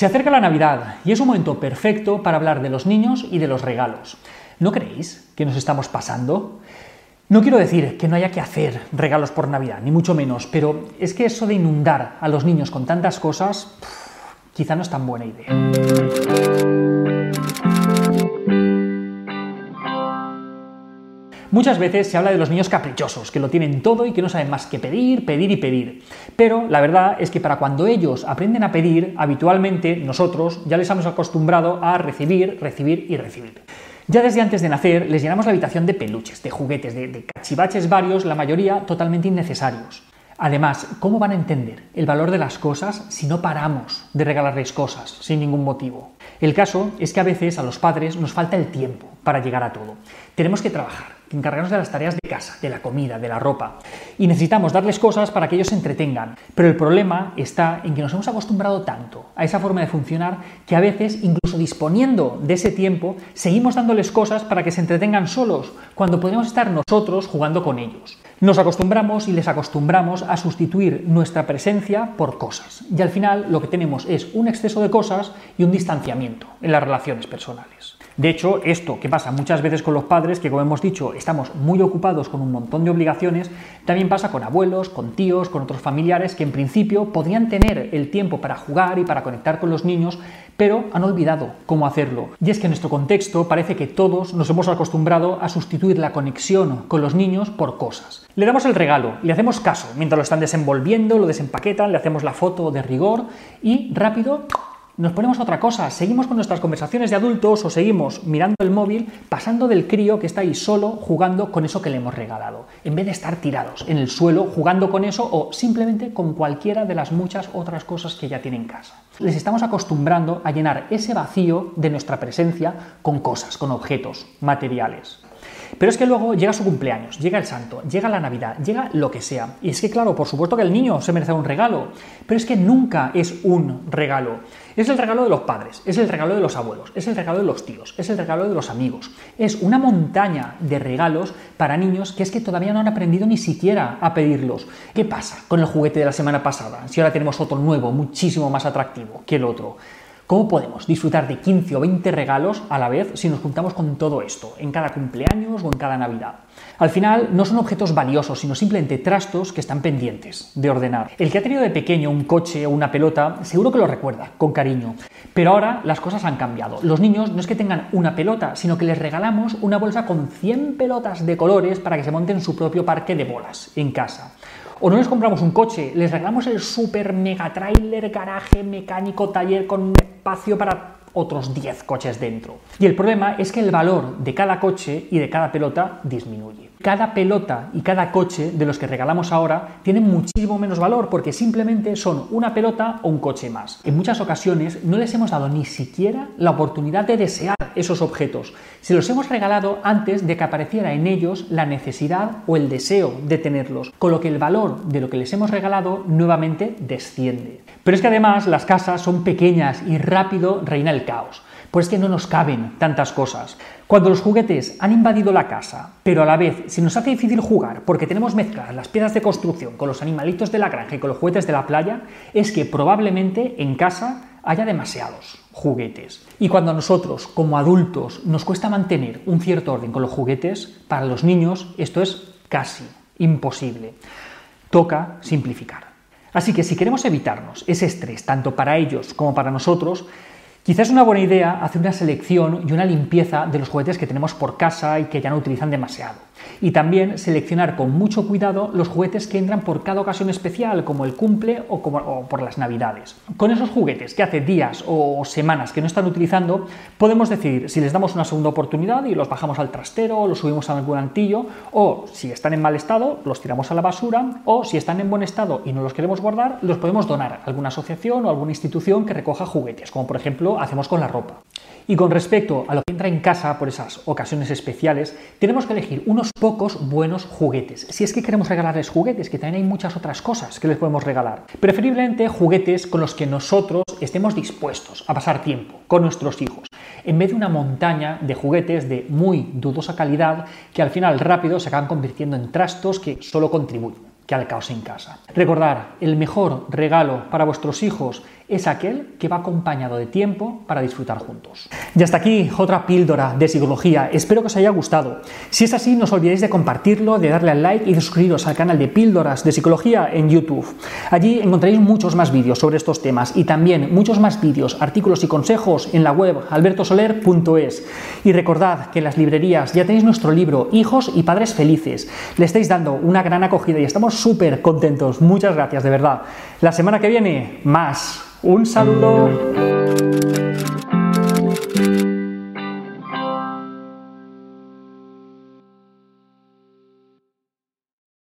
Se acerca la Navidad y es un momento perfecto para hablar de los niños y de los regalos. ¿No creéis que nos estamos pasando? No quiero decir que no haya que hacer regalos por Navidad, ni mucho menos, pero es que eso de inundar a los niños con tantas cosas, quizá no es tan buena idea. Muchas veces se habla de los niños caprichosos, que lo tienen todo y que no saben más que pedir, pedir y pedir. Pero la verdad es que para cuando ellos aprenden a pedir, habitualmente nosotros ya les hemos acostumbrado a recibir, recibir y recibir. Ya desde antes de nacer les llenamos la habitación de peluches, de juguetes, de, de cachivaches varios, la mayoría totalmente innecesarios. Además, ¿cómo van a entender el valor de las cosas si no paramos de regalarles cosas sin ningún motivo? El caso es que a veces a los padres nos falta el tiempo para llegar a todo. Tenemos que trabajar, encargarnos de las tareas de casa, de la comida, de la ropa. Y necesitamos darles cosas para que ellos se entretengan. Pero el problema está en que nos hemos acostumbrado tanto a esa forma de funcionar que a veces, incluso disponiendo de ese tiempo, seguimos dándoles cosas para que se entretengan solos, cuando podemos estar nosotros jugando con ellos. Nos acostumbramos y les acostumbramos a sustituir nuestra presencia por cosas. Y al final lo que tenemos es un exceso de cosas y un distanciamiento en las relaciones personales. De hecho, esto que pasa muchas veces con los padres, que como hemos dicho, estamos muy ocupados con un montón de obligaciones, también pasa con abuelos, con tíos, con otros familiares que en principio podrían tener el tiempo para jugar y para conectar con los niños, pero han olvidado cómo hacerlo. Y es que en nuestro contexto parece que todos nos hemos acostumbrado a sustituir la conexión con los niños por cosas. Le damos el regalo, le hacemos caso, mientras lo están desenvolviendo, lo desempaquetan, le hacemos la foto de rigor y rápido nos ponemos a otra cosa, seguimos con nuestras conversaciones de adultos o seguimos mirando el móvil, pasando del crío que está ahí solo jugando con eso que le hemos regalado, en vez de estar tirados en el suelo jugando con eso o simplemente con cualquiera de las muchas otras cosas que ya tiene en casa. Les estamos acostumbrando a llenar ese vacío de nuestra presencia con cosas, con objetos, materiales. Pero es que luego llega su cumpleaños, llega el santo, llega la Navidad, llega lo que sea. Y es que, claro, por supuesto que el niño se merece un regalo, pero es que nunca es un regalo. Es el regalo de los padres, es el regalo de los abuelos, es el regalo de los tíos, es el regalo de los amigos. Es una montaña de regalos para niños que es que todavía no han aprendido ni siquiera a pedirlos. ¿Qué pasa con el juguete de la semana pasada? Si ahora tenemos otro nuevo, muchísimo más atractivo que el otro. ¿Cómo podemos disfrutar de 15 o 20 regalos a la vez si nos juntamos con todo esto, en cada cumpleaños o en cada Navidad? Al final no son objetos valiosos, sino simplemente trastos que están pendientes de ordenar. El que ha tenido de pequeño un coche o una pelota, seguro que lo recuerda, con cariño. Pero ahora las cosas han cambiado. Los niños no es que tengan una pelota, sino que les regalamos una bolsa con 100 pelotas de colores para que se monten su propio parque de bolas en casa. O no les compramos un coche, les regalamos el super mega trailer, garaje, mecánico, taller con espacio para otros 10 coches dentro. Y el problema es que el valor de cada coche y de cada pelota disminuye. Cada pelota y cada coche de los que regalamos ahora tienen muchísimo menos valor porque simplemente son una pelota o un coche más. En muchas ocasiones no les hemos dado ni siquiera la oportunidad de desear esos objetos. Se los hemos regalado antes de que apareciera en ellos la necesidad o el deseo de tenerlos, con lo que el valor de lo que les hemos regalado nuevamente desciende. Pero es que además las casas son pequeñas y rápido reina el caos. Pues es que no nos caben tantas cosas. Cuando los juguetes han invadido la casa, pero a la vez se nos hace difícil jugar porque tenemos mezcladas las piezas de construcción con los animalitos de la granja y con los juguetes de la playa, es que probablemente en casa haya demasiados juguetes. Y cuando a nosotros, como adultos, nos cuesta mantener un cierto orden con los juguetes, para los niños esto es casi imposible. Toca simplificar. Así que si queremos evitarnos ese estrés, tanto para ellos como para nosotros, Quizás es una buena idea hacer una selección y una limpieza de los juguetes que tenemos por casa y que ya no utilizan demasiado. Y también seleccionar con mucho cuidado los juguetes que entran por cada ocasión especial, como el cumple o, por las navidades. Con esos juguetes que hace días o semanas que no están utilizando, podemos decidir si les damos una segunda oportunidad y los bajamos al trastero o los subimos a algún antillo, o si están en mal estado, los tiramos a la basura, o si están en buen estado y no los queremos guardar, los podemos donar a alguna asociación o alguna institución que recoja juguetes, como por ejemplo hacemos con la ropa. Y con respecto a lo que entra en casa por esas ocasiones especiales, tenemos que elegir unos pocos buenos juguetes. Si es que queremos regalarles juguetes, que también hay muchas otras cosas que les podemos regalar. Preferiblemente juguetes con los que nosotros estemos dispuestos a pasar tiempo con nuestros hijos, en vez de una montaña de juguetes de muy dudosa calidad que al final rápido se acaban convirtiendo en trastos que solo contribuyen que al caos en casa. Recordar, el mejor regalo para vuestros hijos es aquel que va acompañado de tiempo para disfrutar juntos. Y hasta aquí otra píldora de psicología. Espero que os haya gustado. Si es así, no os olvidéis de compartirlo, de darle al like y de suscribiros al canal de píldoras de psicología en YouTube. Allí encontraréis muchos más vídeos sobre estos temas y también muchos más vídeos, artículos y consejos en la web albertosoler.es. Y recordad que en las librerías ya tenéis nuestro libro Hijos y Padres Felices. Le estáis dando una gran acogida y estamos súper contentos. Muchas gracias, de verdad. La semana que viene, más. Un saludo.